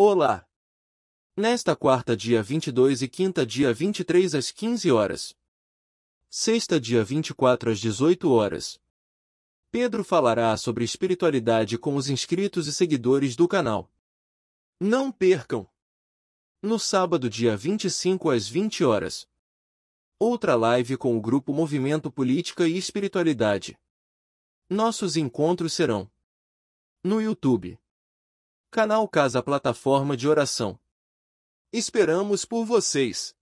Olá! Nesta quarta, dia 22 e quinta, dia 23 às 15 horas. Sexta, dia 24 às 18 horas. Pedro falará sobre espiritualidade com os inscritos e seguidores do canal. Não percam! No sábado, dia 25 às 20 horas. Outra live com o grupo Movimento Política e Espiritualidade. Nossos encontros serão no YouTube. Canal Casa Plataforma de Oração. Esperamos por vocês!